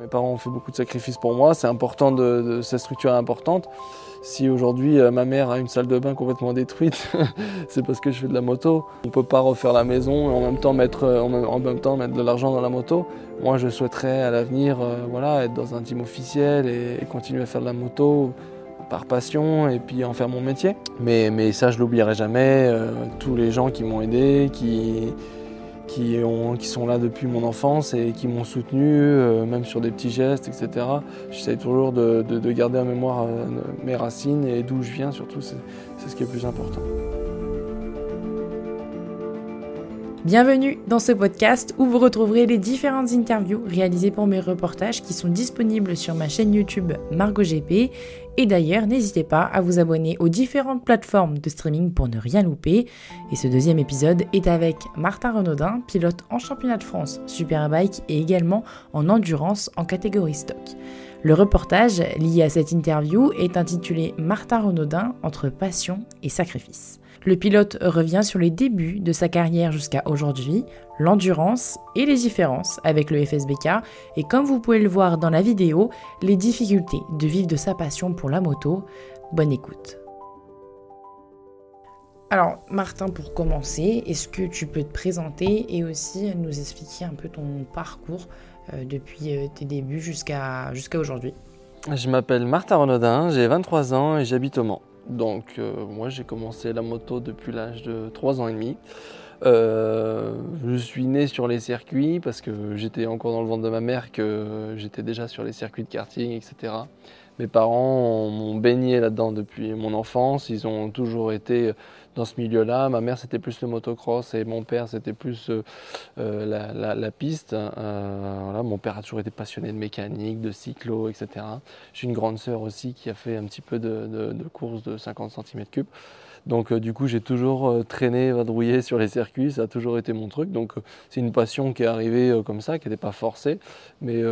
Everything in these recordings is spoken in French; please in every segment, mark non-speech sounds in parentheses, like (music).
Mes parents ont fait beaucoup de sacrifices pour moi, c'est important de, cette structure est importante. Si aujourd'hui euh, ma mère a une salle de bain complètement détruite, (laughs) c'est parce que je fais de la moto. On ne peut pas refaire la maison et en même temps mettre, euh, en même temps mettre de l'argent dans la moto. Moi je souhaiterais à l'avenir euh, voilà, être dans un team officiel et, continuer à faire de la moto par passion et puis en faire mon métier. Mais, mais ça je l'oublierai jamais. tous les gens qui m'ont aidé, qui, qui, ont, qui, sont là depuis mon enfance et qui m'ont soutenu, euh, même sur des petits gestes, etc. J'essaie toujours de, de, garder en mémoire euh, mes racines et d'où je viens, surtout, c'est ce qui est le plus important. Bienvenue dans ce podcast où vous retrouverez les différentes interviews réalisées pour mes reportages qui sont disponibles sur ma chaîne YouTube Margot GP. Et d'ailleurs, n'hésitez pas à vous abonner aux différentes plateformes de streaming pour ne rien louper. Et ce deuxième épisode est avec Martin Renaudin, pilote en championnat de France Superbike et également en endurance en catégorie stock. Le reportage lié à cette interview est intitulé Martin Renaudin entre passion et sacrifice. Le pilote revient sur les débuts de sa carrière jusqu'à aujourd'hui, l'endurance et les différences avec le FSBK et comme vous pouvez le voir dans la vidéo, les difficultés de vivre de sa passion pour la moto. Bonne écoute. Alors Martin, pour commencer, est-ce que tu peux te présenter et aussi nous expliquer un peu ton parcours euh, depuis euh, tes débuts jusqu'à aujourd'hui? Je m'appelle Martin Renaudin, j'ai 23 ans et j'habite au Mans. Donc euh, moi j'ai commencé la moto depuis l'âge de 3 ans et demi. Euh, je suis né sur les circuits parce que j'étais encore dans le ventre de ma mère que j'étais déjà sur les circuits de karting, etc. Mes parents m'ont baigné là-dedans depuis mon enfance. Ils ont toujours été dans ce milieu-là. Ma mère, c'était plus le motocross et mon père, c'était plus euh, euh, la, piste. Mon père a toujours été passionné de mécanique, de cyclo, etc. J'ai une grande sœur aussi qui a fait un petit peu de, de, de course de 50 cm3. Donc euh, du coup, j'ai toujours euh, traîné, vadrouillé sur les circuits, ça a toujours été mon truc. Donc euh, c'est une passion qui est arrivée comme ça, qui n'était pas forcée, mais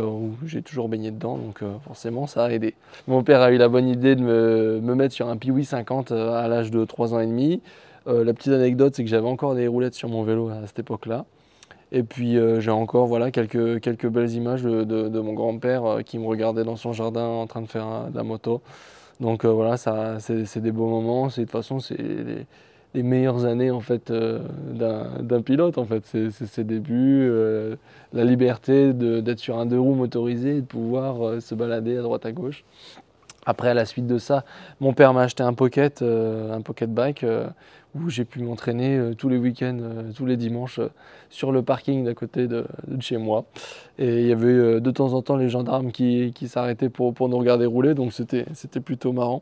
j'ai toujours baigné dedans, donc forcément ça a aidé. Mon père a eu la bonne idée de me, mettre sur un Piwi 50 à l'âge de 3 ans et demi. la petite anecdote, c'est que j'avais encore des roulettes sur mon vélo à cette époque-là. Et puis j'ai encore voilà, quelques, quelques belles images de, mon grand-père qui me regardait dans son jardin en train de faire de la moto. Donc euh, voilà, c'est des beaux moments. De toute façon, c'est les, meilleures années en fait euh, d'un pilote. En fait, c'est ses débuts, euh, la liberté d'être sur un deux roues motorisé et de pouvoir se balader à droite à gauche. Après, à la suite de ça, mon père m'a acheté un pocket, un pocket bike où j'ai pu m'entraîner euh, tous les week-ends, euh, tous les dimanches euh, sur le parking d'à côté de, chez moi. Et il y avait de temps en temps les gendarmes qui, s'arrêtaient pour, pour, nous regarder rouler, donc c'était plutôt marrant.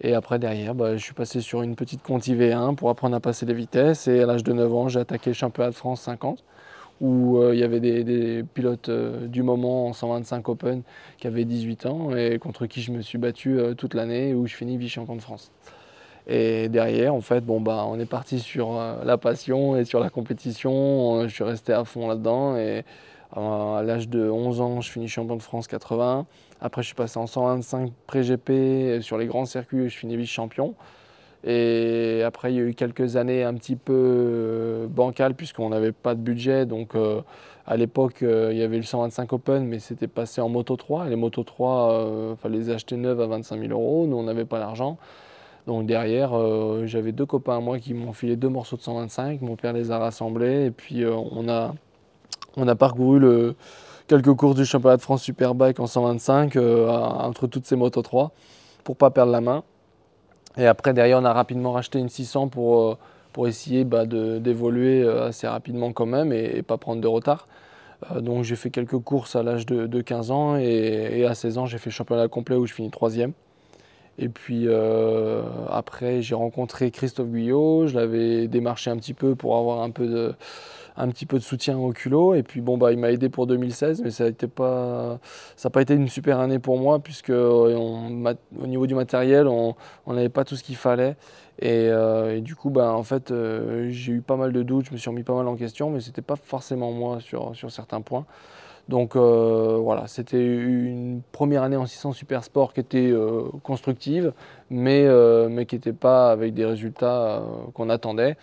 Et après, derrière, bah, je suis passé sur une petite Conti V1 pour apprendre à passer les vitesses. Et à l'âge de 9 ans, j'ai attaqué le championnat de France 50, où il y avait des, pilotes du moment en 125 Open qui avaient 18 ans et contre qui je me suis battu toute l'année, où je finis vice-champion de France. Et derrière, en fait, bon, bah, on est parti sur euh, la passion et sur la compétition. Je suis resté à fond là-dedans. Et euh, à l'âge de 11 ans, je finis champion de France 80. Après, je suis passé en 125 pré-GP sur les grands circuits je finis vice-champion. Et après, il y a eu quelques années un petit peu euh, bancales puisqu'on n'avait pas de budget. Donc, à l'époque, il y avait le 125 Open, mais c'était passé en Moto 3. Et les Moto 3, il fallait les acheter neuves à 25 000 euros. Nous, on n'avait pas l'argent. Donc derrière, euh, j'avais deux copains à moi qui m'ont filé deux morceaux de 125. Mon père les a rassemblés et puis euh, on, a, on a parcouru quelques courses du championnat de France Superbike en 125 euh, entre toutes ces motos 3 pour pas perdre la main. Et après derrière, on a rapidement racheté une 600 pour, pour essayer bah, d'évoluer assez rapidement quand même et, pas prendre de retard. donc j'ai fait quelques courses à l'âge de, 15 ans et, à 16 ans j'ai fait championnat complet où je finis troisième. Et puis euh, après, j'ai rencontré Christophe Guyot, je l'avais démarché un petit peu pour avoir un peu de, un petit peu de soutien au culot. Et puis bon, bah, il m'a aidé pour 2016, mais ça n'a pas, pas été une super année pour moi, puisque euh, au niveau du matériel, on n'avait pas tout ce qu'il fallait. Et, euh, du coup, bah, en fait, j'ai eu pas mal de doutes, je me suis remis pas mal en question, mais ce n'était pas forcément moi sur, sur certains points. Donc euh, voilà, c'était une première année en 600 Super Sport qui était euh, constructive, mais, euh, mais qui n'était pas avec des résultats qu'on attendait.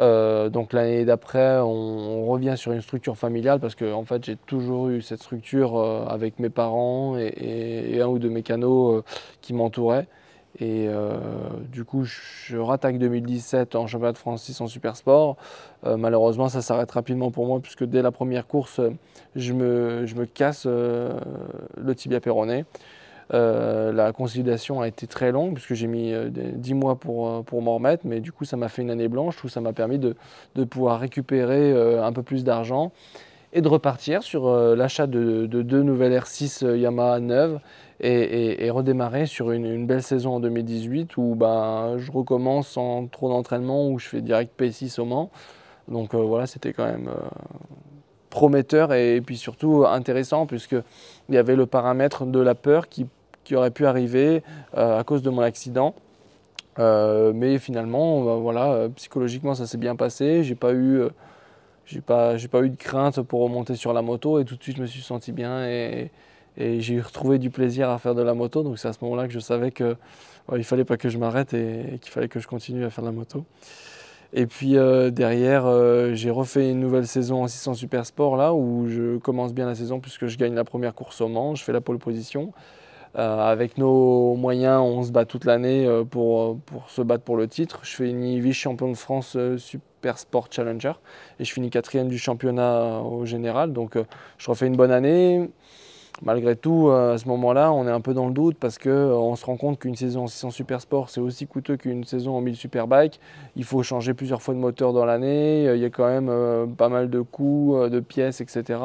Euh, donc l'année d'après, on, revient sur une structure familiale parce que en fait, j'ai toujours eu cette structure euh, avec mes parents et, un ou deux mécanos qui m'entouraient. Et du coup, je rattaque 2017 en championnat de France 6 en super sport. malheureusement, ça s'arrête rapidement pour moi puisque dès la première course, je me, je me casse le tibia péroné. Euh, la consolidation a été très longue puisque j'ai mis 10 euh, mois pour, euh, pour m'en remettre, mais du coup ça m'a fait une année blanche où ça m'a permis de, de, pouvoir récupérer un peu plus d'argent et de repartir sur l'achat de, deux nouvelles R6 Yamaha neuves et, redémarrer sur une, belle saison en 2018 où ben, je recommence sans trop d'entraînement, où je fais direct P6 au Mans. Donc voilà, c'était quand même prometteur et, puis surtout intéressant puisqu'il y avait le paramètre de la peur qui qui aurait pu arriver euh, à cause de mon accident. Euh, mais finalement, voilà, euh, psychologiquement, ça s'est bien passé. J'ai pas eu, j'ai pas, j'ai pas eu de crainte pour remonter sur la moto et tout de suite, je me suis senti bien et, j'ai retrouvé du plaisir à faire de la moto. Donc c'est à ce moment-là que je savais que il fallait pas que je m'arrête et, qu'il fallait que je continue à faire de la moto. Et puis derrière, j'ai refait une nouvelle saison en 600 Super Sport là où je commence bien la saison puisque je gagne la première course au Mans, je fais la pole position. Euh, avec nos moyens, on se bat toute l'année euh, pour, pour se battre pour le titre. Je une vice-champion de France euh, Super Sport Challenger et je finis quatrième du championnat au général. Donc je refais une bonne année. Malgré tout, à ce moment-là, on est un peu dans le doute parce qu'on se rend compte qu'une saison en 600 Super Sport, c'est aussi coûteux qu'une saison en 1000 Superbike. Il faut changer plusieurs fois de moteur dans l'année. Il y a quand même pas mal de coûts, de pièces, etc.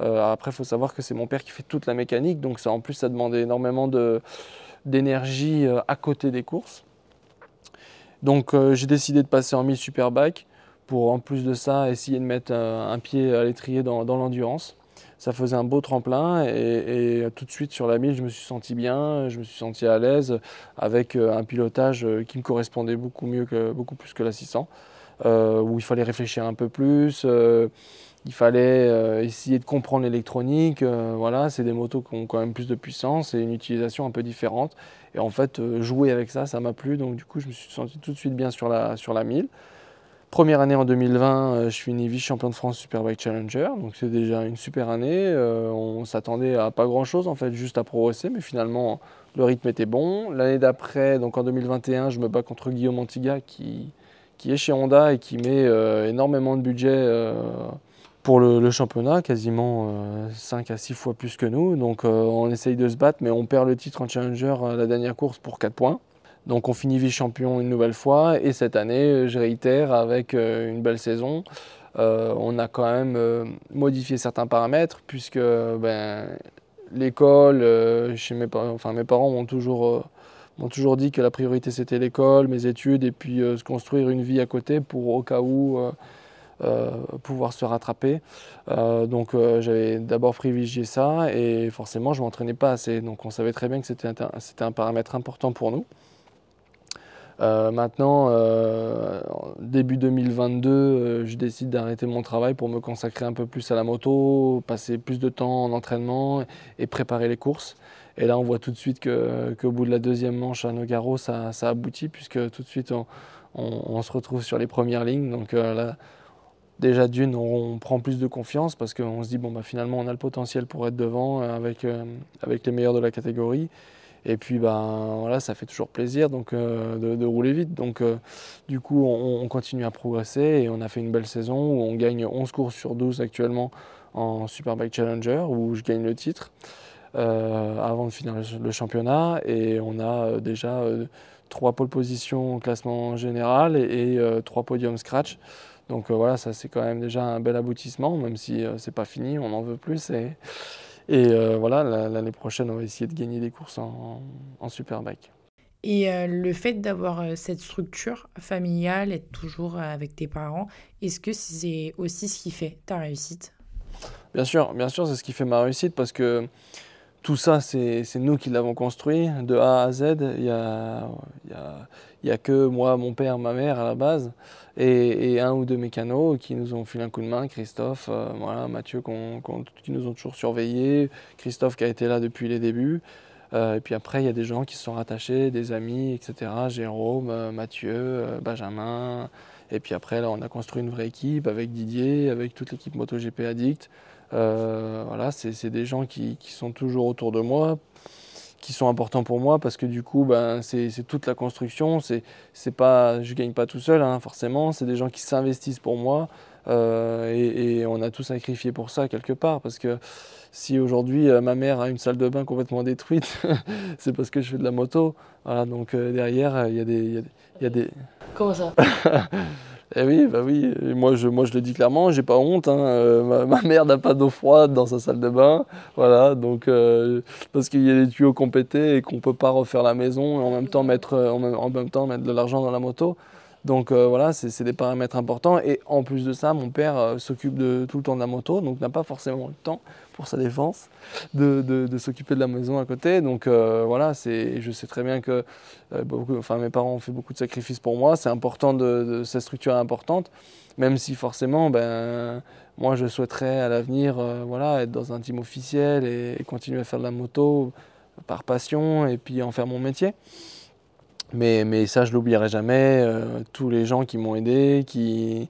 Euh, après, il faut savoir que c'est mon père qui fait toute la mécanique, donc ça, en plus, ça demandait énormément d'énergie euh, à côté des courses. Donc euh, j'ai décidé de passer en 1000 Superbike pour en plus de ça essayer de mettre un, pied à l'étrier dans, l'endurance. Ça faisait un beau tremplin et, tout de suite sur la 1000 je me suis senti bien, je me suis senti à l'aise avec un pilotage qui me correspondait beaucoup mieux que beaucoup plus que la 600 où il fallait réfléchir un peu plus il fallait euh, essayer de comprendre l'électronique. Euh, voilà, c'est des motos qui ont quand même plus de puissance et une utilisation un peu différente. Et en fait, euh, jouer avec ça, ça m'a plu. Donc du coup, je me suis senti tout de suite bien sur la, sur la 1000. Première année en 2020, je finis vice-champion de France Superbike Challenger. Donc c'est déjà une super année. on s'attendait à pas grand-chose, en fait, juste à progresser. Mais finalement, le rythme était bon. L'année d'après, donc en 2021, je me bats contre Guillaume Antiga qui est chez Honda et qui met énormément de budget pour le, championnat, quasiment 5 euh, à 6 fois plus que nous. Donc euh, on essaye de se battre, mais on perd le titre en Challenger à la dernière course pour 4 points. Donc on finit vice-champion une nouvelle fois. Et cette année, je réitère avec euh, une belle saison. on a quand même modifié certains paramètres, puisque ben, l'école, mes, enfin, mes parents m'ont toujours m'ont toujours dit que la priorité c'était l'école, mes études et puis se construire une vie à côté pour au cas où euh, pouvoir se rattraper. Euh, donc euh, j'avais d'abord privilégié ça et forcément je ne m'entraînais pas assez. Donc on savait très bien que c'était un, un, paramètre important pour nous. maintenant, début 2022, je décide d'arrêter mon travail pour me consacrer un peu plus à la moto, passer plus de temps en entraînement et préparer les courses. Et là, on voit tout de suite qu'au bout de la deuxième manche à Nogaro, ça, ça aboutit, puisque tout de suite, on, on, se retrouve sur les premières lignes. Donc là, déjà d'une, on prend plus de confiance parce qu'on se dit bon bah finalement on a le potentiel pour être devant euh, avec, euh, avec les meilleurs de la catégorie. Et puis ben voilà, ça fait toujours plaisir donc euh, de, rouler vite. Donc du coup on, continue à progresser et on a fait une belle saison où on gagne 11 courses sur 12 actuellement en Superbike Challenger où je gagne le titre avant de finir le championnat et on a déjà trois pole positions au classement général et, et trois podiums scratch. Donc euh, voilà, ça c'est quand même déjà un bel aboutissement, même si euh, c'est pas fini, on en veut plus. Et, et euh, voilà, l'année prochaine, on va essayer de gagner des courses en, en Superbike. Et le fait d'avoir cette structure familiale, être toujours avec tes parents, est-ce que c'est aussi ce qui fait ta réussite? Bien sûr, bien sûr, c'est ce qui fait ma réussite parce que tout ça, c'est nous qui l'avons construit de A à Z. Il a, y a, que moi, mon père, ma mère à la base et, un ou deux mécanos qui nous ont filé un coup de main, Christophe, euh, voilà, Mathieu qui nous ont toujours surveillés, Christophe qui a été là depuis les débuts. Euh, et puis après, il y a des gens qui se sont rattachés, des amis, etc. Jérôme, euh, Mathieu, Benjamin, Et puis après, là, on a construit une vraie équipe avec Didier, avec toute l'équipe MotoGP Addict. voilà, c'est des gens qui, sont toujours autour de moi qui sont importants pour moi parce que du coup, ben, c'est toute la construction. C'est pas, je gagne pas tout seul, hein, forcément. C'est des gens qui s'investissent pour moi euh, et, on a tout sacrifié pour ça quelque part parce que si aujourd'hui euh, ma mère a une salle de bain complètement détruite, (laughs) c'est parce que je fais de la moto. Voilà, donc euh, derrière, il y, y, y, a des. Comment ça? (laughs) Eh oui, bah oui. moi, je, moi, je le dis clairement, j'ai pas honte. Hein. Euh, ma, mère n'a pas d'eau froide dans sa salle de bain. Voilà, donc euh, parce qu'il y a des tuyaux compétés et qu'on peut pas refaire la maison et en même temps mettre, euh, en même, temps mettre de l'argent dans la moto. Donc voilà, c'est des paramètres importants. Et en plus de ça, mon père s'occupe de tout le temps de la moto, donc n'a pas forcément le temps pour sa défense, de, s'occuper de la maison à côté. Donc euh, voilà, je sais très bien que euh, enfin, mes parents ont fait beaucoup de sacrifices pour moi. C'est important de, cette structure est importante, même si forcément, ben, moi je souhaiterais à l'avenir euh, voilà, être dans un team officiel et, continuer à faire de la moto par passion et puis en faire mon métier. Mais, mais ça, je l'oublierai jamais. tous les gens qui m'ont aidé, qui,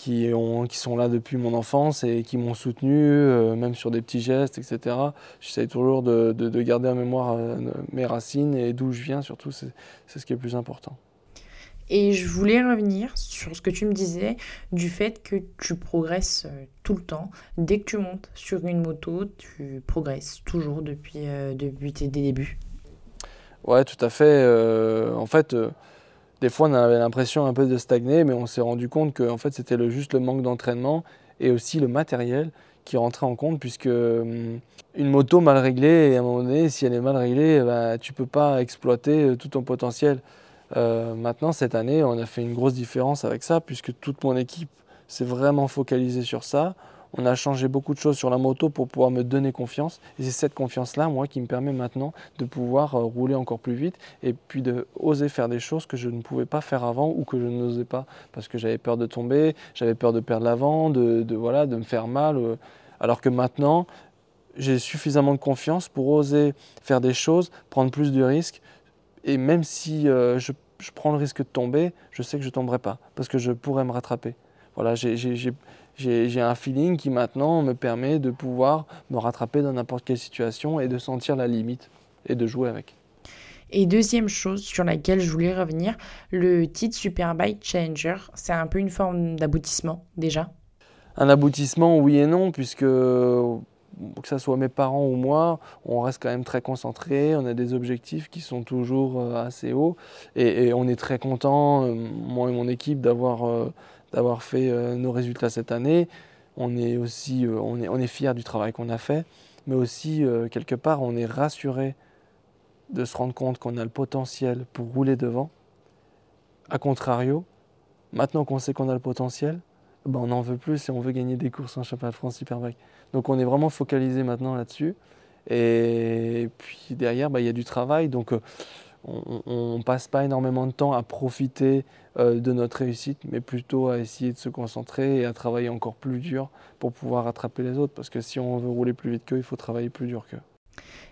qui, ont, qui sont là depuis mon enfance et qui m'ont soutenu, euh, même sur des petits gestes, etc. J'essaie toujours de, de, garder en mémoire euh, mes racines et d'où je viens, surtout, c'est ce qui est le plus important. Et je voulais revenir sur ce que tu me disais du fait que tu progresses euh, tout le temps. Dès que tu montes sur une moto, tu progresses toujours depuis, depuis tes débuts. Ouais, tout à fait. en fait, des fois, on avait l'impression un peu de stagner, mais on s'est rendu compte que en fait, c'était le, juste le manque d'entraînement et aussi le matériel qui rentrait en compte, puisque hum, une moto mal réglée, à un moment donné, si elle est mal réglée, bah, tu ne peux pas exploiter euh, tout ton potentiel. Euh, maintenant, cette année, on a fait une grosse différence avec ça, puisque toute mon équipe s'est vraiment focalisée sur ça. On a changé beaucoup de choses sur la moto pour pouvoir me donner confiance. Et c'est cette confiance-là, moi, qui me permet maintenant de pouvoir euh, rouler encore plus vite et puis de oser faire des choses que je ne pouvais pas faire avant ou que je n'osais pas parce que j'avais peur de tomber, j'avais peur de perdre l'avant, de, voilà, de me faire mal. Euh. Alors que maintenant, j'ai suffisamment de confiance pour oser faire des choses, prendre plus de risques. Et même si euh, je, je, prends le risque de tomber, je sais que je ne tomberai pas parce que je pourrais me rattraper. Voilà, j'ai j'ai un feeling qui maintenant me permet de pouvoir me rattraper dans n'importe quelle situation et de sentir la limite et de jouer avec. Et deuxième chose sur laquelle je voulais revenir, le titre Superbike Challenger, c'est un peu une forme d'aboutissement déjà? Un aboutissement, oui et non, puisque que ce soit mes parents ou moi, on reste quand même très concentré, on a des objectifs qui sont toujours euh, assez hauts et, on est très content, euh, moi et mon équipe, d'avoir euh, d'avoir fait euh, nos résultats cette année. On est aussi euh, on est, on est fiers du travail qu'on a fait, mais aussi euh, quelque part on est rassuré de se rendre compte qu'on a le potentiel pour rouler devant. A contrario, maintenant qu'on sait qu'on a le potentiel, ben on n'en veut plus et on veut gagner des courses en championnat de France Superbike. Donc on est vraiment focalisé maintenant là-dessus. Et puis derrière, ben, il y a du travail. Donc on ne passe pas énormément de temps à profiter euh, de notre réussite, mais plutôt à essayer de se concentrer et à travailler encore plus dur pour pouvoir rattraper les autres. Parce que si on veut rouler plus vite qu'eux, il faut travailler plus dur qu'eux.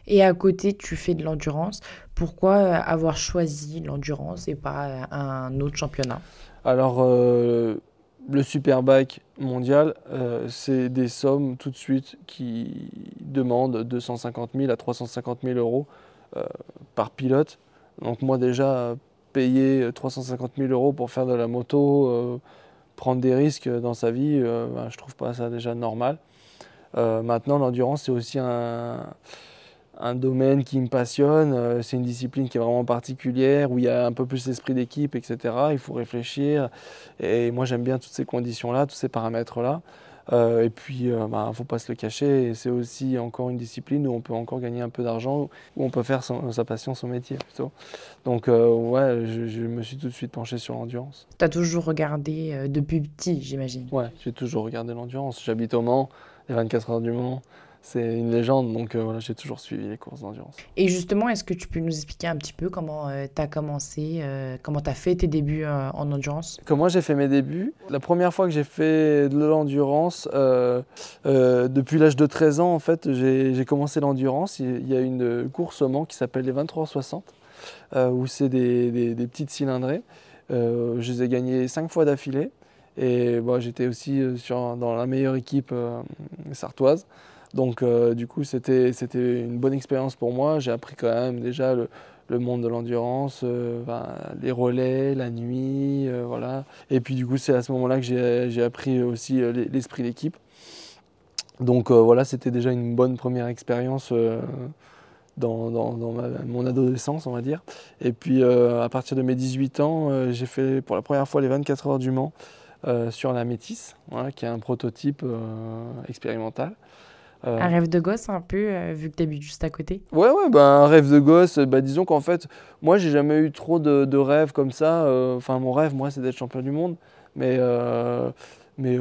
Et à côté, tu fais de l'endurance. Pourquoi euh, avoir choisi l'endurance et pas euh, un autre championnat? Alors, le Superbike mondial, c'est des sommes tout de suite qui demandent 250 000 à 350 000 euros par pilote donc moi déjà, payer 350 000 euros pour faire de la moto, euh, prendre des risques dans sa vie, euh, ben, je trouve pas ça déjà normal. Euh, maintenant, l'endurance, c'est aussi un, un, domaine qui me passionne. c'est une discipline qui est vraiment particulière, où il y a un peu plus l'esprit d'équipe, etc. Il faut réfléchir. Et moi, j'aime bien toutes ces conditions-là, tous ces paramètres-là. Euh, et puis, il euh, ne bah, faut pas se le cacher, c'est aussi encore une discipline où on peut encore gagner un peu d'argent, où on peut faire sa passion, son métier plutôt. Donc, euh, ouais, je, me suis tout de suite penché sur l'endurance. Tu as toujours regardé depuis petit, j'imagine Ouais, j'ai toujours regardé l'endurance. J'habite au Mans, les 24 heures du Mans c'est une légende, donc euh, voilà, j'ai toujours suivi les courses d'endurance. Et justement, est-ce que tu peux nous expliquer un petit peu comment euh, tu as commencé, euh, comment tu as fait tes débuts en endurance? Comment j'ai fait mes débuts La première fois que j'ai fait de l'endurance, depuis l'âge de 13 ans, en fait, j'ai commencé l'endurance. Il y a une course au Mans qui s'appelle les 2360, où c'est des, des, des, petites cylindrées. je les ai gagnés cinq fois d'affilée. Et bon, j'étais aussi sur, dans la meilleure équipe sartoise. Donc du coup, c'était une bonne expérience pour moi. J'ai appris quand même déjà le, le monde de l'endurance, euh, les relais, la nuit, euh, voilà. Et puis du coup, c'est à ce moment-là que j'ai appris aussi euh, l'esprit d'équipe. Donc voilà, c'était déjà une bonne première expérience dans, mon adolescence, on va dire. Et puis à partir de mes 18 ans, j'ai fait pour la première fois les 24 heures du Mans sur la Métis, qui est un prototype expérimental. Euh, un rêve de gosse un peu, euh, vu que tu habites juste à côté Ouais, ouais, bah, un rêve de gosse, bah, disons qu'en fait, moi j'ai jamais eu trop de, de rêves comme ça. Euh, enfin, mon rêve, moi, c'est d'être champion du monde. Mais, mais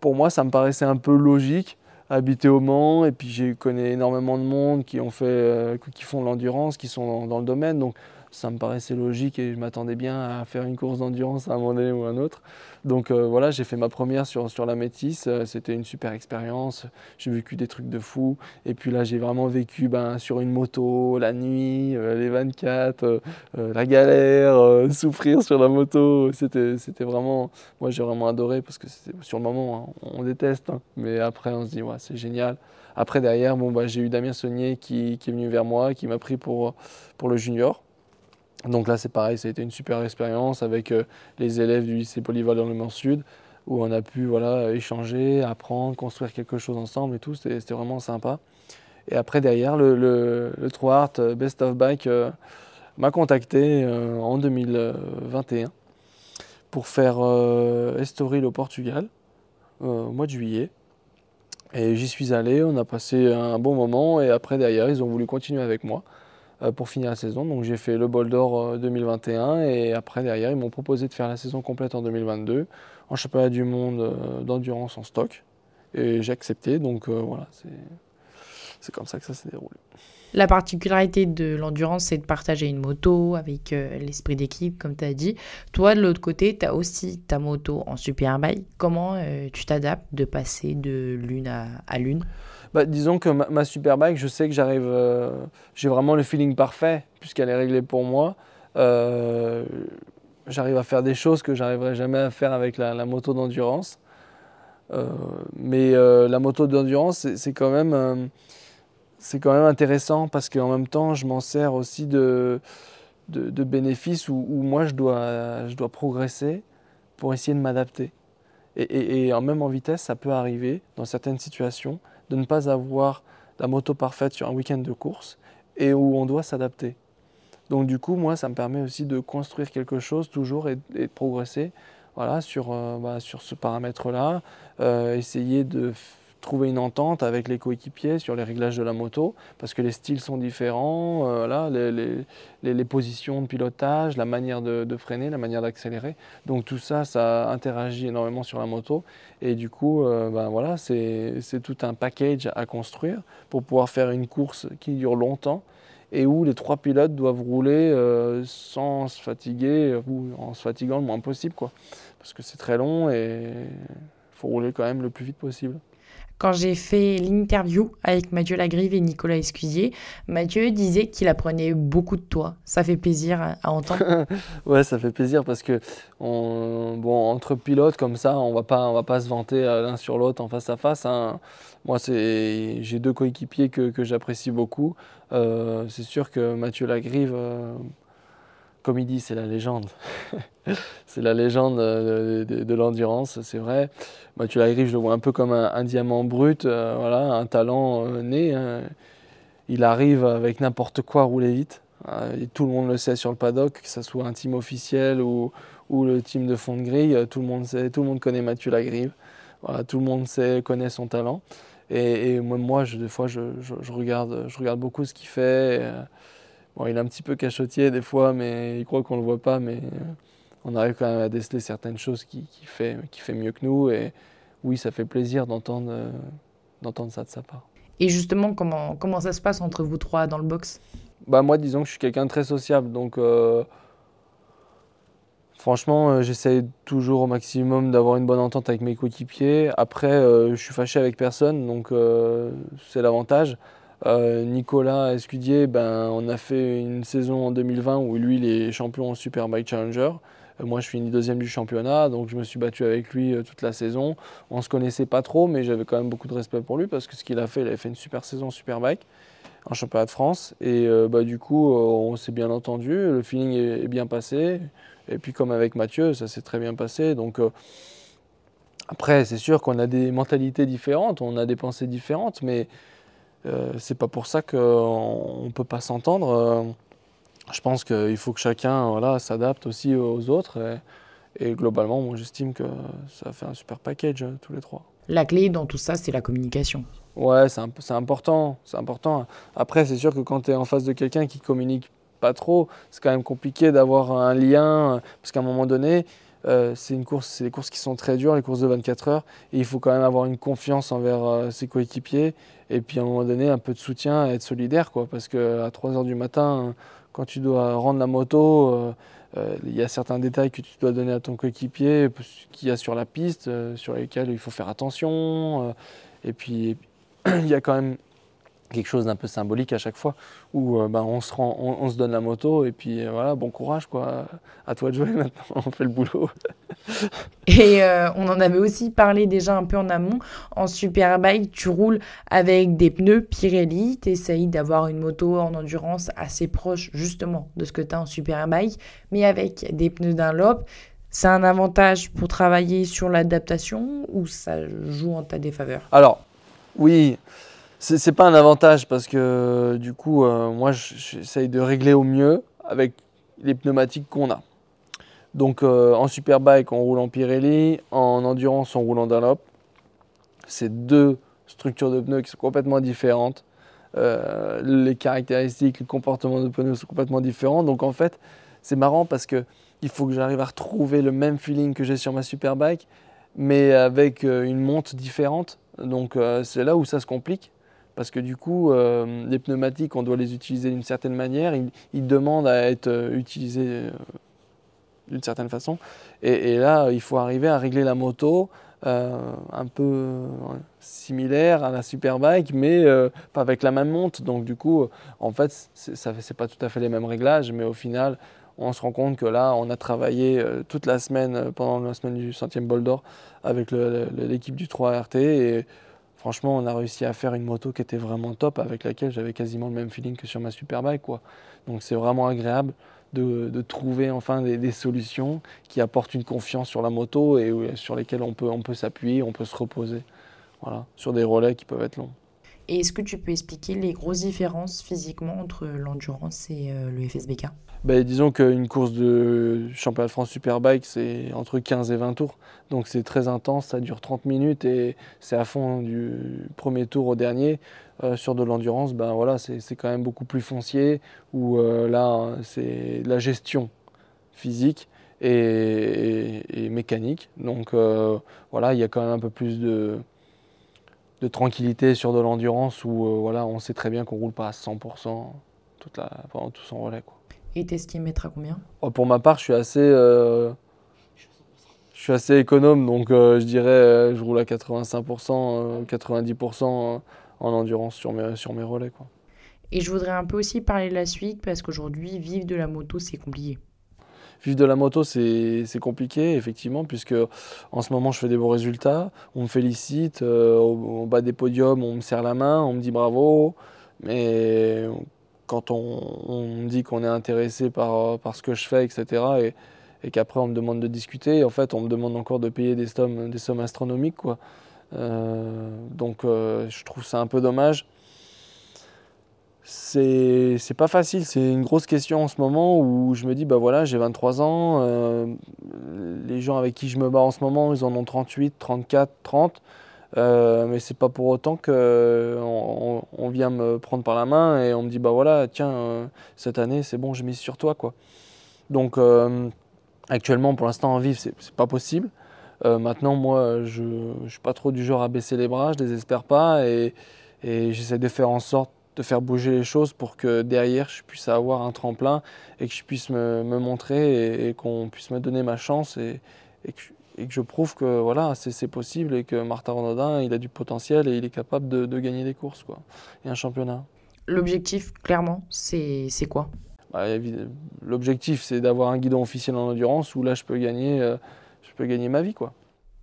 pour moi, ça me paraissait un peu logique, habiter au Mans, et puis j'ai connais énormément de monde qui, ont fait, qui font de l'endurance, qui sont dans, dans, le domaine. Donc ça me paraissait logique et je m'attendais bien à faire une course d'endurance à un moment donné ou un autre. Donc euh, voilà, j'ai fait ma première sur, sur la métisse, euh, c'était une super expérience, j'ai vécu des trucs de fou. Et puis là, j'ai vraiment vécu ben, sur une moto, la nuit, euh, les 24, la galère, (laughs) souffrir sur la moto. C'était vraiment, moi j'ai vraiment adoré parce que sur le moment, hein, on déteste, hein. mais après on se dit, ouais, c'est génial. Après derrière, bon, bah, j'ai eu Damien Saunier qui, qui, est venu vers moi, qui m'a pris pour, pour le junior. Donc là, c'est pareil, ça a été une super expérience avec euh, les élèves du lycée polyvalent Le Mans Sud, où on a pu voilà, échanger, apprendre, construire quelque chose ensemble et tout. C'était vraiment sympa. Et après, derrière, le, le, le euh, Best of Bike euh, m'a contacté en 2021 pour faire Estoril au Portugal au mois de juillet. Et j'y suis allé, on a passé un bon moment et après derrière ils ont voulu continuer avec moi. Euh, pour finir la saison. Donc j'ai fait le bol d'or 2021 euh, et après derrière ils m'ont proposé de faire la saison complète en 2022 en championnat du monde euh, d'endurance en stock et j'ai accepté. Donc voilà, c'est comme ça que ça s'est déroulé. La particularité de l'endurance, c'est de partager une moto avec l'esprit d'équipe, comme tu as dit. Toi, de l'autre côté, tu as aussi ta moto en superbike. Comment tu t'adaptes de passer de l'une à l'une? Bah, disons que ma, Superbike, je sais que j'arrive, euh, j'ai vraiment le feeling parfait puisqu'elle est réglée pour moi. Euh, j'arrive à faire des choses que j'arriverai jamais à faire avec la, moto d'endurance. Euh, mais la moto d'endurance, c'est quand même, c'est quand même intéressant parce qu'en même temps, je m'en sers aussi de, de, bénéfices où, moi je dois, je dois progresser pour essayer de m'adapter. Et, et, et, même en vitesse, ça peut arriver dans certaines situations de ne pas avoir la moto parfaite sur un week-end de course et où on doit s'adapter. Donc du coup, moi, ça me permet aussi de construire quelque chose toujours et, de progresser voilà, sur, euh, bah, sur ce paramètre-là, euh, essayer de trouver une entente avec les coéquipiers sur les réglages de la moto, parce que les styles sont différents, euh, les, les, positions de pilotage, la manière de, de freiner, la manière d'accélérer. Donc tout ça, ça interagit énormément sur la moto. Et du coup, euh, ben voilà, c'est tout un package à construire pour pouvoir faire une course qui dure longtemps et où les trois pilotes doivent rouler euh, sans se fatiguer ou en se fatiguant le moins possible. Quoi. Parce que c'est très long et il faut rouler quand même le plus vite possible. Quand j'ai fait l'interview avec Mathieu Lagrive et Nicolas Escusier, Mathieu disait qu'il apprenait beaucoup de toi. Ça fait plaisir à entendre. (laughs) ouais, ça fait plaisir parce que bon, entre pilotes comme ça, on va pas, on va pas se vanter l'un sur l'autre en face à face. Hein. Moi, j'ai deux coéquipiers que, que j'apprécie beaucoup. Euh, c'est sûr que Mathieu Lagrive, euh, comme il dit, c'est la légende. (laughs) c'est la légende euh, de, l'endurance, c'est vrai. Mathieu Lagrive, je le vois un peu comme un, diamant brut, euh, voilà, un talent euh, né. Hein. Il arrive avec n'importe quoi rouler vite. Et tout le monde le sait sur le paddock, que ce soit un team officiel ou, le team de fond de grille, tout le monde sait, tout le monde connaît Mathieu Lagrive. Tout le monde sait, connaît son talent. Et, moi, je, des fois, je, regarde, je regarde beaucoup ce qu'il fait. Bon, il est un petit peu cachotier des fois, mais il croit qu'on ne le voit pas. Mais euh, on arrive quand même à déceler certaines choses qui, fait, qui fait mieux que nous. Et oui, ça fait plaisir d'entendre euh, d'entendre ça de sa part. Et justement, comment, comment ça se passe entre vous trois dans le box? Bah Moi, disons que je suis quelqu'un de très sociable. Donc, euh, franchement, j'essaie toujours au maximum d'avoir une bonne entente avec mes coéquipiers. Après, je suis fâché avec personne, donc c'est l'avantage. Nicolas Escudier, ben, on a fait une saison en 2020 où lui, il est champion Superbike Challenger. moi, je finis deuxième du championnat, donc je me suis battu avec lui toute la saison. On se connaissait pas trop, mais j'avais quand même beaucoup de respect pour lui parce que ce qu'il a fait, il avait fait une super saison Superbike en championnat de France. Et euh, bah, du coup, euh, on s'est bien entendu, le feeling est, bien passé. Et puis comme avec Mathieu, ça s'est très bien passé. Donc euh, après, c'est sûr qu'on a des mentalités différentes, on a des pensées différentes, mais c'est pas pour ça qu'on ne peut pas s'entendre. je pense qu'il faut que chacun voilà, s'adapte aussi aux autres. Et, globalement, moi j'estime que ça fait un super package tous les trois. La clé dans tout ça, c'est la communication. Ouais, c'est important, c'est important. Après, c'est sûr que quand tu es en face de quelqu'un qui communique pas trop, c'est quand même compliqué d'avoir un lien, parce qu'à un moment donné, euh, c'est une course, c'est des courses qui sont très dures, les courses de 24 heures, et il faut quand même avoir une confiance envers euh, ses coéquipiers, et puis à un moment donné, un peu de soutien, être solidaire, quoi, parce qu'à 3 heures du matin, quand tu dois rendre la moto, euh, il y a certains détails que tu dois donner à ton coéquipier, qu'il y a sur la piste, sur lesquels il faut faire attention, et puis (clears throat) il y a quand même quelque chose d'un peu symbolique à chaque fois où euh, bah, on, se rend, on, se donne la moto et puis euh, voilà, bon courage quoi, à toi de jouer (laughs) maintenant, on fait le boulot. (laughs) et euh, on en avait aussi parlé déjà un peu en amont, en Superbike tu roules avec des pneus Pirelli, tu essayes d'avoir une moto en endurance assez proche justement de ce que tu as en Superbike, mais avec des pneus Dunlop. C'est un avantage pour travailler sur l'adaptation ou ça joue en ta défaveur? Alors, oui, c'est pas un avantage parce que du coup, euh, moi, j'essaye de régler au mieux avec les pneumatiques qu'on a. Donc euh, en superbike, on roule en Pirelli, en endurance, on roule en Dunlop. C'est deux structures de pneus qui sont complètement différentes. Euh, les caractéristiques, le comportement de pneus sont complètement différents. Donc en fait, c'est marrant parce que il faut que j'arrive à retrouver le même feeling que j'ai sur ma superbike, mais avec une monte différente. Donc c'est là où ça se complique. Parce que du coup, euh, les pneumatiques, on doit les utiliser d'une certaine manière. Ils, demandent à être euh, utilisés d'une certaine façon. Et, là, il faut arriver à régler la moto un peu similaire à la Superbike, mais pas avec la même monte. Donc du coup, en fait, ce n'est pas tout à fait les mêmes réglages, mais au final, on se rend compte que là, on a travaillé toute la semaine, pendant la semaine du centième bol d'or, avec l'équipe du 3RT. Et franchement, on a réussi à faire une moto qui était vraiment top, avec laquelle j'avais quasiment le même feeling que sur ma Superbike. Quoi. Donc c'est vraiment agréable de, trouver enfin des, solutions qui apportent une confiance sur la moto et sur lesquelles on peut, on peut s'appuyer, on peut se reposer. Voilà, sur des relais qui peuvent être longs. Et est-ce que tu peux expliquer les grosses différences physiquement entre l'endurance et euh, le FSBK ben, Disons qu'une course de championnat de France Superbike, c'est entre 15 et 20 tours. Donc c'est très intense, ça dure 30 minutes et c'est à fond du premier tour au dernier. Euh, sur de l'endurance, ben, voilà, c'est quand même beaucoup plus foncier, où euh, là, c'est la gestion physique et, mécanique. Donc voilà, il y a quand même un peu plus de de tranquillité sur de l'endurance où euh, voilà, on sait très bien qu'on roule pas à 100% toute la, pendant tout son relais. Et t'estimerais à combien oh, Pour ma part, je suis assez, euh, je suis assez économe, donc euh, je dirais je roule à 85%, 90% en endurance sur mes, sur mes relais. Quoi. Et je voudrais un peu aussi parler de la suite parce qu'aujourd'hui, vivre de la moto, c'est compliqué. Vivre de la moto, c'est compliqué, effectivement, puisque en ce moment, je fais des bons résultats. On me félicite, euh, au, bas des podiums, on me serre la main, on me dit bravo. Mais quand on, me dit qu'on est intéressé par, par, ce que je fais, etc., et, qu'après on me demande de discuter, en fait, on me demande encore de payer des sommes, des sommes astronomiques. Quoi. Euh, donc, euh, je trouve ça un peu dommage c'est pas facile, c'est une grosse question en ce moment où je me dis, bah voilà, j'ai 23 ans, euh, les gens avec qui je me bats en ce moment, ils en ont 38, 34, 30, mais c'est pas pour autant qu'on on, vient me prendre par la main et on me dit, bah voilà, tiens, euh, cette année, c'est bon, je mise sur toi, quoi. Donc, euh, actuellement, pour l'instant, en vivre, c'est pas possible. maintenant, moi, je, je suis pas trop du genre à baisser les bras, je désespère pas et, j'essaie de faire en sorte de faire bouger les choses pour que derrière je puisse avoir un tremplin et que je puisse me, montrer et, qu'on puisse me donner ma chance et que je prouve que voilà, c'est possible et que Martin Renaudin, il a du potentiel et il est capable de, gagner des courses quoi, et un championnat. L'objectif, clairement, c'est quoi? Bah, L'objectif, c'est d'avoir un guidon officiel en endurance où là, je peux gagner, euh, je peux gagner ma vie. quoi.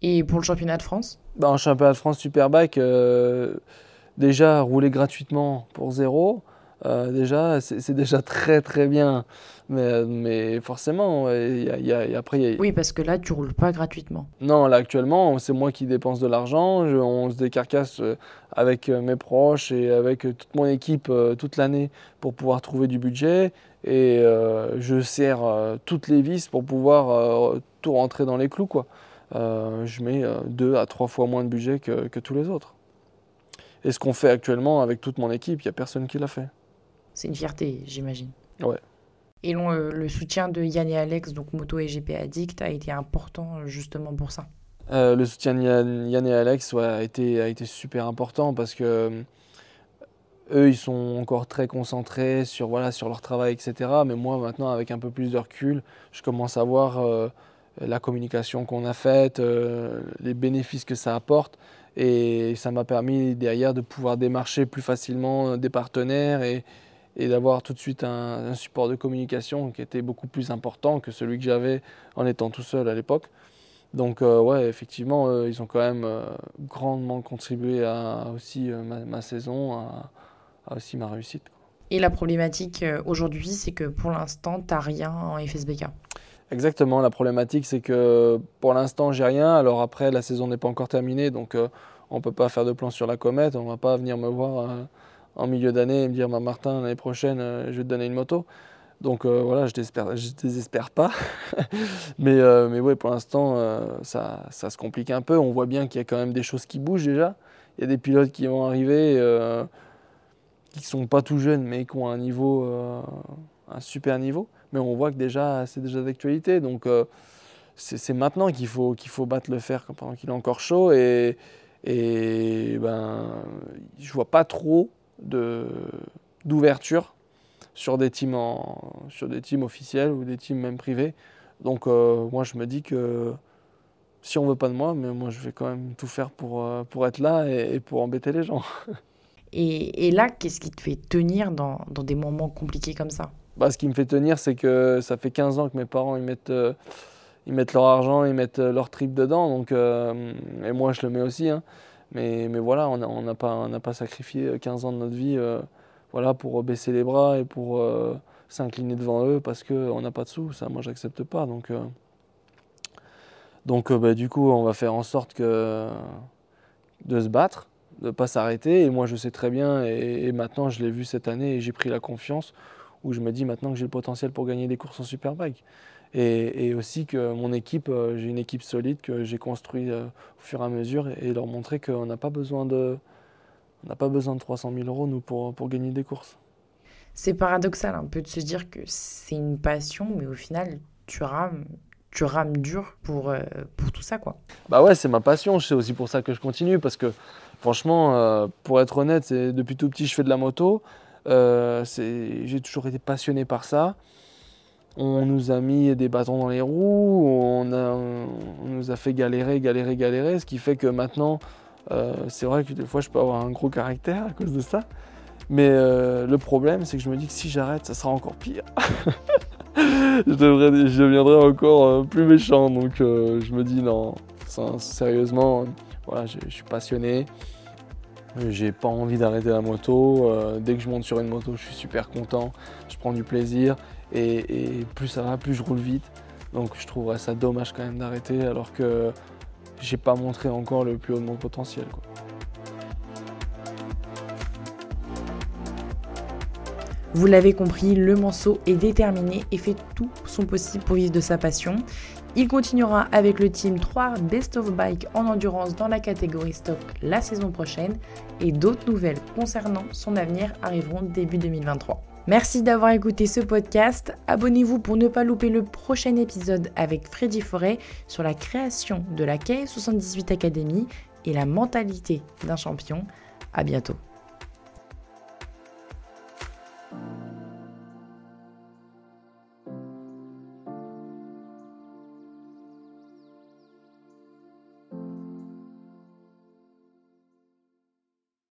Et pour le championnat de France? Bah, En championnat de France Superbike, euh, déjà rouler gratuitement pour zéro, euh, déjà, c'est déjà très très bien. Mais, mais forcément, il y a, après. Oui, parce que là, tu roules pas gratuitement. Non, là actuellement, c'est moi qui dépense de l'argent. On se décarcasse euh, avec euh, mes proches et avec toute mon équipe toute l'année pour pouvoir trouver du budget. Et je serre toutes les vis pour pouvoir tout rentrer dans les clous. Quoi. je mets deux à trois fois moins de budget que, que tous les autres. Et ce qu'on fait actuellement avec toute mon équipe, il n'y a personne qui l'a fait. C'est une fierté, j'imagine. Ouais. Et le, soutien de Yann et Alex, donc Moto et GP Addict, a été important justement pour ça. Euh, le soutien de Yann, et Alex a, été, super important parce que euh, eux, ils sont encore très concentrés sur, voilà, sur leur travail, etc. Mais moi, maintenant, avec un peu plus de recul, je commence à voir euh, la communication qu'on a faite, les bénéfices que ça apporte. Et ça m'a permis derrière de pouvoir démarcher plus facilement des partenaires et, et d'avoir tout de suite un, support de communication qui était beaucoup plus important que celui que j'avais en étant tout seul à l'époque. Donc euh, ouais, effectivement, euh, ils ont quand même euh, grandement contribué à, aussi ma, saison, à, aussi ma réussite. Et la problématique aujourd'hui, c'est que pour l'instant, tu n'as rien en FSBK. Exactement, la problématique, c'est que pour l'instant, j'ai rien. Alors après, la saison n'est pas encore terminée, donc on ne peut pas faire de plan sur la comète. On ne va pas venir me voir en milieu d'année et me dire bah, Martin, l'année prochaine, euh, je vais te donner une moto. Donc euh, voilà, je ne désespère pas. (laughs) mais, euh, mais ouais, pour l'instant, ça, ça, se complique un peu. On voit bien qu'il y a quand même des choses qui bougent déjà. Il y a des pilotes qui vont arriver, qui ne sont pas tout jeunes, mais qui ont un niveau, un super niveau. Mais on voit que déjà, c'est déjà d'actualité. Donc c'est maintenant qu'il faut, qu'il faut battre le fer pendant qu'il est encore chaud. Et, et ben, je vois pas trop d'ouverture sur des teams sur des teams officiels ou des teams même privés. Donc euh, moi je me dis que si on veut pas de moi, mais moi je vais quand même tout faire pour, euh, pour être là et, pour embêter les gens. (laughs) Et, et là, qu'est-ce qui te fait tenir dans, dans, des moments compliqués comme ça? Bah, Ce qui me fait tenir, c'est que ça fait 15 ans que mes parents ils mettent, euh, ils mettent leur argent, ils mettent leur trip dedans. Donc, et moi je le mets aussi. Hein. Mais, voilà, on n'a pas, sacrifié 15 ans de notre vie euh, voilà, pour baisser les bras et pour euh, s'incliner devant eux parce qu'on n'a pas de sous. Ça, moi, j'accepte pas. Donc, euh, donc bah, du coup, on va faire en sorte que, de se battre, de ne pas s'arrêter. Et moi, je sais très bien, et, maintenant, je l'ai vu cette année et j'ai pris la confiance où je me dis maintenant que j'ai le potentiel pour gagner des courses en Superbike. Et, aussi que mon équipe, euh, j'ai une équipe solide que j'ai construite euh, au fur et à mesure et, leur montrer qu'on n'a pas besoin de, on n'a pas besoin de 300 000 euros nous pour, pour gagner des courses. C'est paradoxal un peu de se dire que c'est une passion, mais au final, tu rames, tu rames dur pour, euh, pour tout ça, quoi. Bah ouais, c'est ma passion. C'est aussi pour ça que je continue, parce que franchement, pour être honnête, depuis tout petit, je fais de la moto. j'ai toujours été passionné par ça. On nous a mis des bâtons dans les roues, on, nous a fait galérer, galérer, galérer, ce qui fait que maintenant, euh, c'est vrai que des fois je peux avoir un gros caractère à cause de ça. Mais euh, le problème, c'est que je me dis que si j'arrête, ça sera encore pire. (laughs) je, devrais, deviendrai encore euh, plus méchant. Donc je me dis non, sérieusement, voilà, je, suis passionné. J'ai pas envie d'arrêter la moto. dès que je monte sur une moto, je suis super content. Je prends du plaisir. Et, plus ça va, plus je roule vite. Donc je trouverais ça dommage quand même d'arrêter alors que j'ai pas montré encore le plus haut de mon potentiel. Vous l'avez compris, le Manceau est déterminé et fait tout son possible pour vivre de sa passion. Il continuera avec le team 3 Best of Bike en endurance dans la catégorie stock la saison prochaine et d'autres nouvelles concernant son avenir arriveront début 2023. Merci d'avoir écouté ce podcast. Abonnez-vous pour ne pas louper le prochain épisode avec Freddy Forêt sur la création de la k 78 Academy et la mentalité d'un champion. À bientôt.